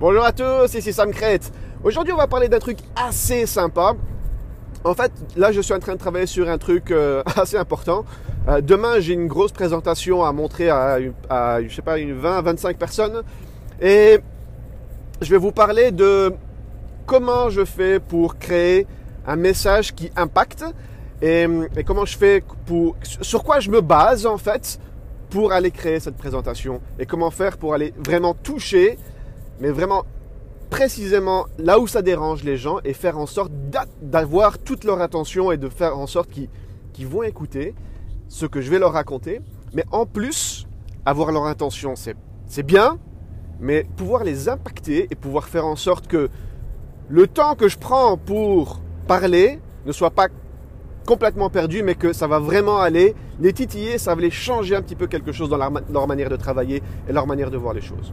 Bonjour à tous, ici Sam Crête. Aujourd'hui, on va parler d'un truc assez sympa. En fait, là, je suis en train de travailler sur un truc euh, assez important. Euh, demain, j'ai une grosse présentation à montrer à, je sais pas, une 20, 25 personnes. Et je vais vous parler de comment je fais pour créer un message qui impacte et comment je fais pour, sur quoi je me base en fait pour aller créer cette présentation et comment faire pour aller vraiment toucher mais vraiment précisément là où ça dérange les gens et faire en sorte d'avoir toute leur attention et de faire en sorte qu'ils vont écouter ce que je vais leur raconter. Mais en plus, avoir leur intention, c'est bien, mais pouvoir les impacter et pouvoir faire en sorte que le temps que je prends pour parler ne soit pas complètement perdu, mais que ça va vraiment aller les titiller, ça va les changer un petit peu quelque chose dans leur manière de travailler et leur manière de voir les choses.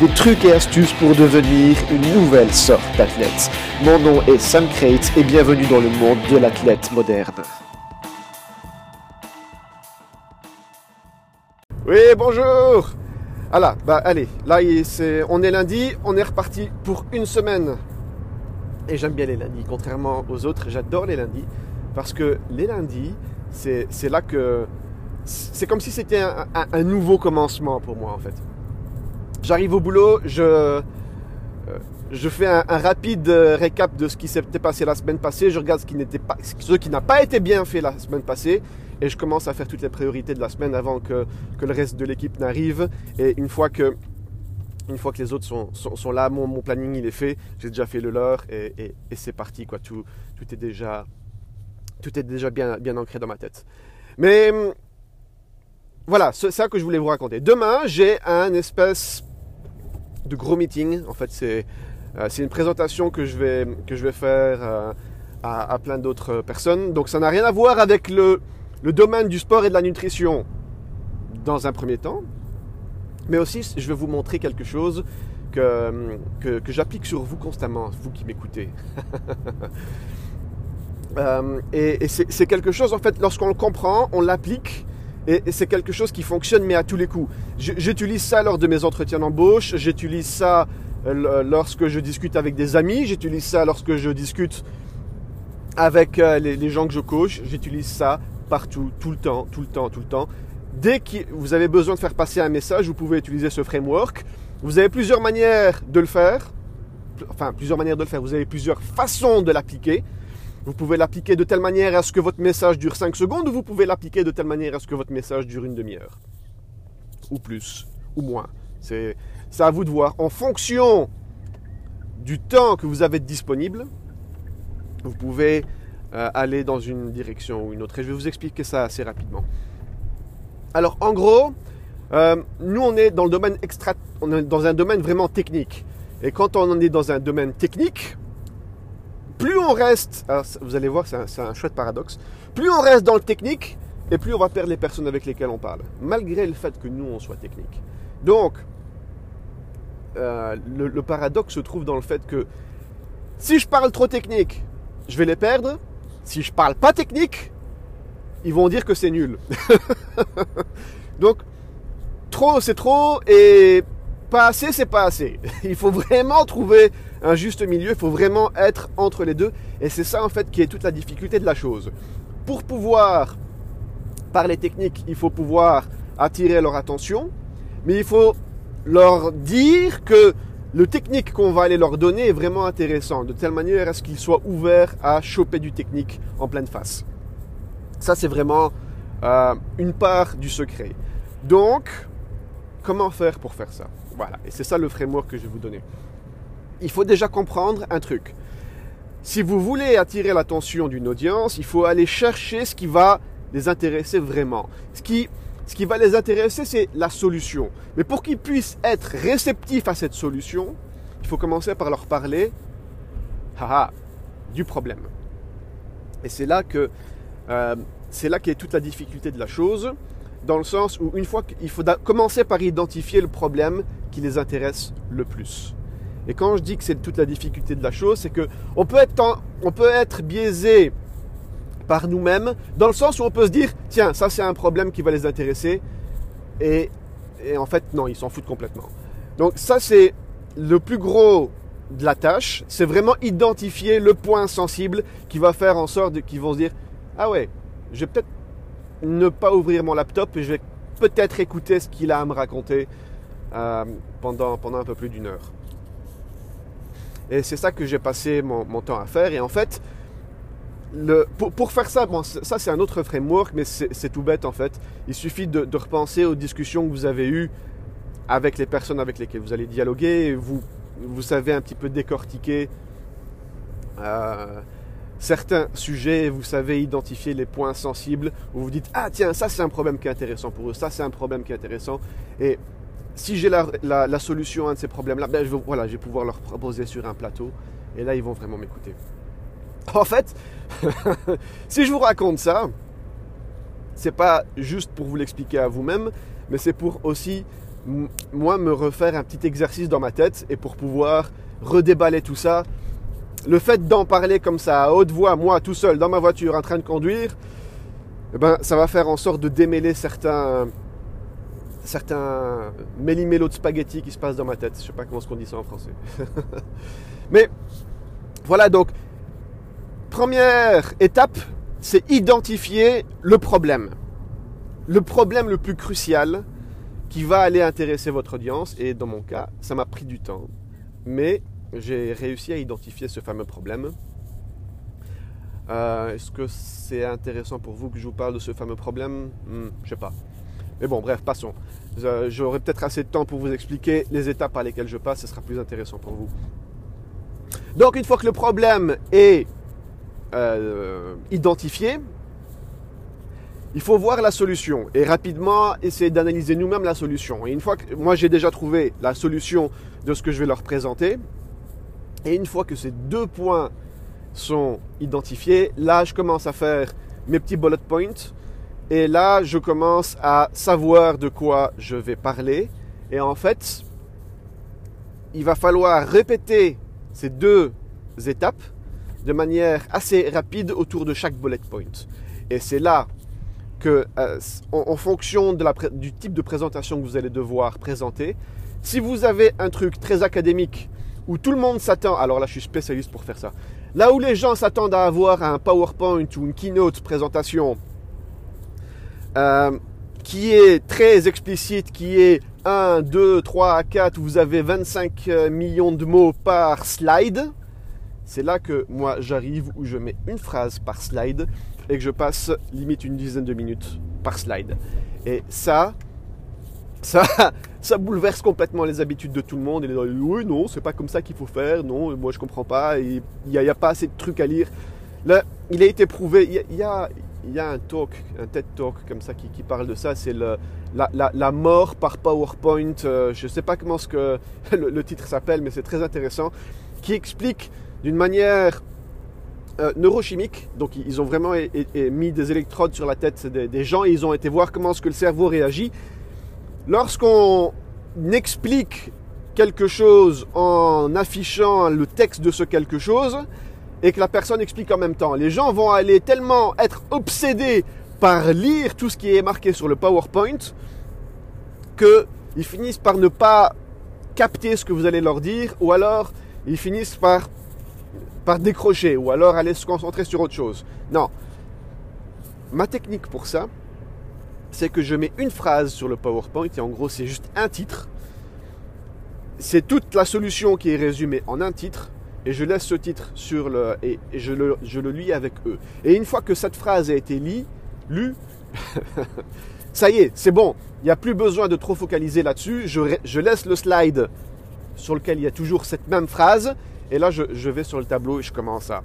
des trucs et astuces pour devenir une nouvelle sorte d'athlète. Mon nom est Sam Crate et bienvenue dans le monde de l'athlète moderne. Oui, bonjour Voilà, bah allez, là on est lundi, on est reparti pour une semaine. Et j'aime bien les lundis, contrairement aux autres, j'adore les lundis, parce que les lundis, c'est là que... C'est comme si c'était un nouveau commencement pour moi en fait. J'arrive au boulot, je, euh, je fais un, rapide euh, récap de ce qui s'était passé la semaine passée. Je regarde ce qui n'était pas, ce qui n'a pas été bien fait la semaine passée, et je commence à faire toutes les priorités de la semaine avant que, que le reste de l'équipe n'arrive. Et une fois que une fois que les autres sont, sont, là, mon, planning il est fait, j'ai déjà fait le leur et, et, et c'est parti quoi. Tout, tout est déjà tout est déjà bien, bien ancré dans ma tête. Mais voilà, c'est ça que je voulais vous raconter. Demain, j'ai un espèce gros meeting. En fait, c'est euh, une présentation que je vais, que je vais faire euh, à, plein d'autres personnes. Donc, ça n'a rien à voir avec le, le domaine du sport et de la nutrition dans un premier temps. Mais aussi, je vais vous montrer quelque chose que, que, que j'applique sur vous constamment, vous qui m'écoutez. euh, et c'est quelque chose, en fait, lorsqu'on le comprend, on l'applique et, c'est quelque chose qui fonctionne, mais à tous les coups. J'utilise ça lors de mes entretiens d'embauche, j'utilise ça euh, lorsque je discute avec des amis, j'utilise ça lorsque je discute avec euh, les, gens que je coach, j'utilise ça partout, tout le temps, tout le temps, tout le temps. Dès que vous avez besoin de faire passer un message, vous pouvez utiliser ce framework. Vous avez plusieurs manières de le faire, enfin plusieurs manières de le faire, vous avez plusieurs façons de l'appliquer. Vous pouvez l'appliquer de telle manière à ce que votre message dure 5 secondes ou vous pouvez l'appliquer de telle manière à ce que votre message dure une demi-heure. Ou plus, ou moins. C'est à vous de voir. En fonction du temps que vous avez disponible, vous pouvez euh, aller dans une direction ou une autre. Et je vais vous expliquer ça assez rapidement. Alors en gros, euh, nous on est dans le domaine extra, on est dans un domaine vraiment technique. Et quand on est dans un domaine technique, plus on reste, vous allez voir, c'est un, chouette paradoxe, plus on reste dans le technique, et plus on va perdre les personnes avec lesquelles on parle, malgré le fait que nous, on soit technique. Donc, euh, le, paradoxe se trouve dans le fait que si je parle trop technique, je vais les perdre. Si je parle pas technique, ils vont dire que c'est nul. Donc, trop, c'est trop, et pas assez, c'est pas assez. Il faut vraiment trouver un juste milieu, il faut vraiment être entre les deux. Et c'est ça en fait qui est toute la difficulté de la chose. Pour pouvoir parler technique, il faut pouvoir attirer leur attention, mais il faut leur dire que le technique qu'on va aller leur donner est vraiment intéressant, de telle manière à ce qu'ils soient ouverts à choper du technique en pleine face. Ça, c'est vraiment euh, une part du secret. Donc, comment faire pour faire ça? Voilà, et c'est ça le framework que je vais vous donner il faut déjà comprendre un truc. Si vous voulez attirer l'attention d'une audience, il faut aller chercher ce qui va les intéresser vraiment. Ce qui, ce qui va les intéresser, c'est la solution. Mais pour qu'ils puissent être réceptifs à cette solution, il faut commencer par leur parler haha, du problème. Et c'est là que euh, c'est là qu'est toute la difficulté de la chose, dans le sens où une fois qu'il faut commencer par identifier le problème qui les intéresse le plus. Et quand je dis que c'est toute la difficulté de la chose, c'est que on peut être, on peut être biaisé par nous-mêmes, dans le sens où on peut se dire, tiens, ça c'est un problème qui va les intéresser, et, et en fait, non, ils s'en foutent complètement. Donc ça c'est le plus gros de la tâche, c'est vraiment identifier le point sensible qui va faire en sorte qu'ils vont se dire, ah ouais, je vais peut-être ne pas ouvrir mon laptop et je vais peut-être écouter ce qu'il a à me raconter euh, pendant, pendant un peu plus d'une heure. Et c'est ça que j'ai passé mon, temps à faire. Et en fait, pour, faire ça, bon, ça c'est un autre framework, mais c'est tout bête en fait. Il suffit de, repenser aux discussions que vous avez eues avec les personnes avec lesquelles vous allez dialoguer. Vous, vous savez un petit peu décortiquer euh, certains sujets, vous savez identifier les points sensibles, où vous dites, ah tiens, ça c'est un problème qui est intéressant pour eux, ça c'est un problème qui est intéressant. Et si j'ai la, solution à un de ces problèmes-là, ben, je, voilà, je vais pouvoir leur proposer sur un plateau, et là ils vont vraiment m'écouter. En fait, si je vous raconte ça, c'est pas juste pour vous l'expliquer à vous-même, mais c'est pour aussi moi me refaire un petit exercice dans ma tête et pour pouvoir redéballer tout ça le fait d'en parler comme ça à haute voix, moi tout seul dans ma voiture en train de conduire, eh ben, ça va faire en sorte de démêler certains, certains méli-mélos de spaghettis qui se passent dans ma tête. Je sais pas comment on dit ça en français. Mais voilà donc, première étape, c'est identifier le problème. Le problème le plus crucial qui va aller intéresser votre audience. Et dans mon cas, ça m'a pris du temps. Mais j'ai réussi à identifier ce fameux problème. Euh, est-ce que c'est intéressant pour vous que je vous parle de ce fameux problème? Hmm, Je sais pas. Mais bon, bref, passons. Euh, j'aurai peut-être assez de temps pour vous expliquer les étapes par lesquelles je passe, ce sera plus intéressant pour vous. Donc, une fois que le problème est euh, il faut voir la solution et rapidement essayer d'analyser nous-mêmes la solution. Et une fois que moi j'ai déjà trouvé la solution de ce que je vais leur présenter, et une fois que ces deux points sont identifiés, là, je commence à faire mes petits bullet points. Et là, je commence à savoir de quoi je vais parler. Et en fait, il va falloir répéter ces deux étapes de manière assez rapide autour de chaque bullet point. Et c'est là que, euh, en, fonction de la, du type de présentation que vous allez devoir présenter, si vous avez un truc très académique où tout le monde s'attend, alors là je suis spécialiste pour faire ça, là où les gens s'attendent à avoir un PowerPoint ou une keynote présentation euh, qui est très explicite, qui est 1, 2, 3, 4, vous avez 25 euh, millions de mots par slide, c'est là que moi j'arrive où je mets une phrase par slide et que je passe limite une dizaine de minutes par slide. Et ça, ça, ça bouleverse complètement les habitudes de tout le monde. Et disent, oui, non, c'est pas comme ça qu'il faut faire. Non, moi je comprends pas. Il n'y a, pas assez de trucs à lire. Là, il a été prouvé. Il y a, y a un talk, un TED Talk comme ça qui, parle de ça. C'est la, mort par PowerPoint. Euh, je ne sais pas comment ce que le, titre s'appelle, mais c'est très intéressant. Qui explique d'une manière euh, neurochimique. Donc, ils ont vraiment mis des électrodes sur la tête des, gens et ils ont été voir comment ce que le cerveau réagit Lorsqu'on explique quelque chose en affichant le texte de ce quelque chose et que la personne explique en même temps, les gens vont aller tellement être obsédés par lire tout ce qui est marqué sur le PowerPoint qu'ils finissent par ne pas capter ce que vous allez leur dire ou alors ils finissent par, par décrocher ou alors aller se concentrer sur autre chose. Non. Ma technique pour ça, c'est que je mets une phrase sur le PowerPoint et en gros c'est juste un titre. C'est toute la solution qui est résumée en un titre et je laisse ce titre sur le et, je, le, je le lis avec eux. Et une fois que cette phrase a été lue, ça y est, c'est bon. Il n'y a plus besoin de trop focaliser là-dessus. Je, je, laisse le slide sur lequel il y a toujours cette même phrase et là je, vais sur le tableau et je commence à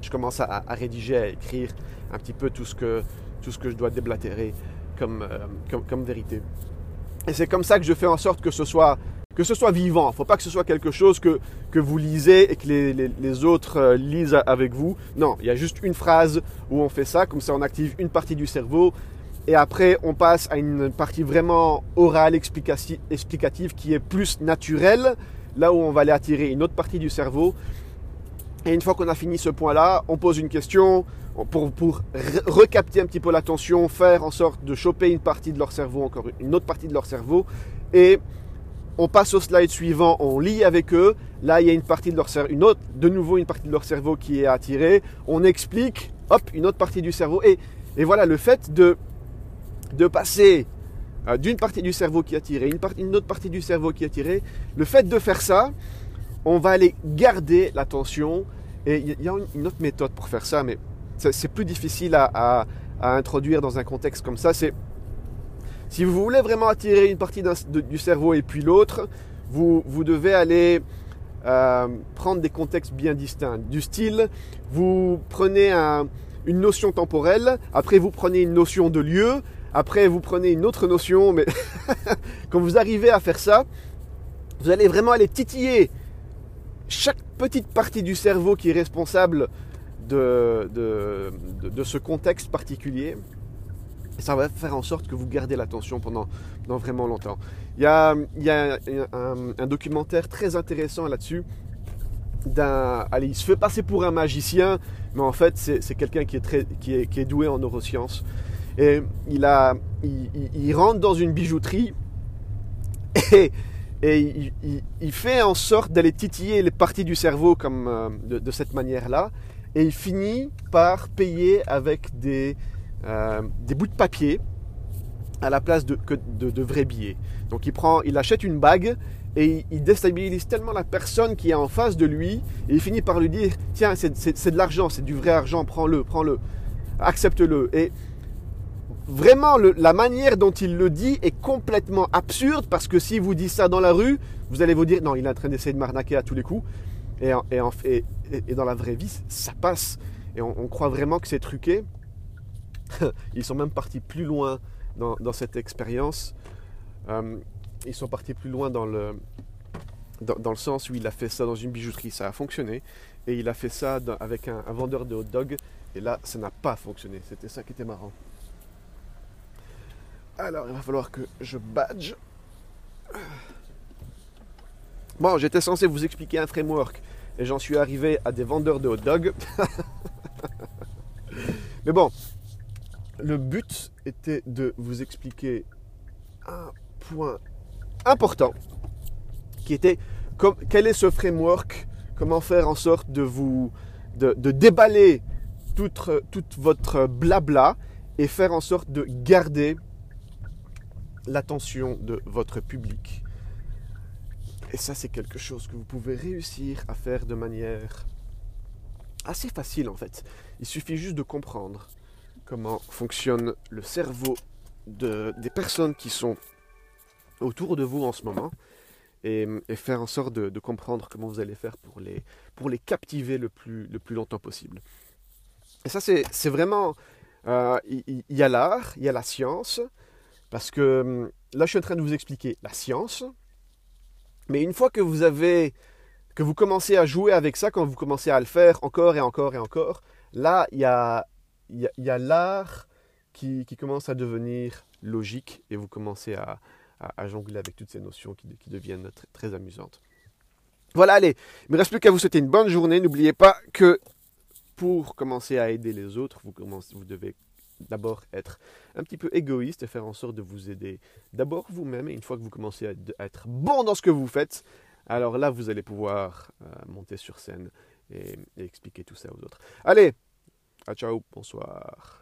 je commence à, rédiger, à écrire un petit peu tout ce que tout ce que je dois déblatérer comme, euh, comme, comme vérité. Et c'est comme ça que je fais en sorte que ce soit que ce soit vivant. Il ne faut pas que ce soit quelque chose que, que vous lisez et que les, les, autres euh, lisent avec vous. Non, il y a juste une phrase où on fait ça, comme ça on active une partie du cerveau. Et après, on passe à une partie vraiment orale, explicative, qui est plus naturelle, là où on va aller attirer une autre partie du cerveau. Et une fois qu'on a fini ce point-là, on pose une question pour, pour recapter un petit peu l'attention, faire en sorte de choper une partie de leur cerveau, encore une autre partie de leur cerveau, et on passe au slide suivant, on lit avec eux. Là, il y a une partie de leur cerveau, une autre, de nouveau une partie de leur cerveau qui est attirée. On explique, hop, une autre partie du cerveau. Et, et voilà, le fait de, de passer d'une partie du cerveau qui est attirée, une, autre partie du cerveau qui est attirée, le fait de faire ça, on va aller garder l'attention. Et il y a une autre méthode pour faire ça, mais c'est plus difficile à, introduire dans un contexte comme ça. C'est si vous voulez vraiment attirer une partie du cerveau et puis l'autre, vous, vous, devez aller euh, prendre des contextes bien distincts. Du style, vous prenez une notion temporelle, après vous prenez une notion de lieu, après vous prenez une autre notion, mais quand vous arrivez à faire ça, vous allez vraiment aller titiller chaque petite partie du cerveau qui est responsable de, de ce contexte particulier. Et ça va faire en sorte que vous gardez l'attention pendant, vraiment longtemps. Il y a, un, documentaire très intéressant là-dessus. Allez, il se fait passer pour un magicien, mais en fait, c'est quelqu'un qui, est qui, est, doué en neurosciences. Et il, rentre dans une bijouterie et, il, fait en sorte d'aller titiller les parties du cerveau comme, euh, de cette manière-là. Et il finit par payer avec des, euh, bouts de papier à la place de, de, vrais billets. Donc il, prend, il achète une bague et il, déstabilise tellement la personne qui est en face de lui et il finit par lui dire Tiens, c'est de l'argent, c'est du vrai argent, prends-le, prends-le, accepte-le. Et vraiment, la manière dont il le dit est complètement absurde parce que si vous dites ça dans la rue, vous allez vous dire Non, il est en train d'essayer de m'arnaquer à tous les coups. Et, dans la vraie vie, ça passe. Et on, croit vraiment que c'est truqué. ils sont même partis plus loin dans, cette expérience. Euh, ils sont partis plus loin dans le, dans, le sens où il a fait ça dans une bijouterie, ça a fonctionné. Et il a fait ça avec un, vendeur de hot dog. Et là, ça n'a pas fonctionné. C'était ça qui était marrant. Alors, il va falloir que je badge. Bon, j'étais censé vous expliquer un framework. Et j'en suis arrivé à des vendeurs de hot dog. Mais bon, le but était de vous expliquer un point important qui était quel est ce framework, comment faire en sorte de vous de, déballer toute, toute votre blabla et faire en sorte de garder l'attention de votre public. Et ça, c'est quelque chose que vous pouvez réussir à faire de manière assez facile en fait. Il suffit juste de comprendre comment fonctionne le cerveau de, des personnes qui sont autour de vous en ce moment et, faire en sorte de, comprendre comment vous allez faire pour les, pour les captiver le plus, le plus longtemps possible. Et ça, c'est vraiment... Euh, il y, a l'art, il y a la science, parce que hum, là, je suis en train de vous expliquer la science, mais une fois que vous avez... que vous commencez à jouer avec ça, quand vous commencez à le faire encore et encore et encore, là, il y a, il y a, l'art qui, commence à devenir logique et vous commencez à, jongler avec toutes ces notions qui, deviennent très, amusantes. Voilà, allez, il ne me reste plus qu'à vous souhaiter une bonne journée. N'oubliez pas que pour commencer à aider les autres, vous, vous devez d'abord être un petit peu égoïste et faire en sorte de vous aider d'abord vous-même. Et une fois que vous commencez à, être bon dans ce que vous faites, alors là, vous allez pouvoir euh, monter sur scène et expliquer tout ça aux autres. Allez, ah, ciao, bonsoir.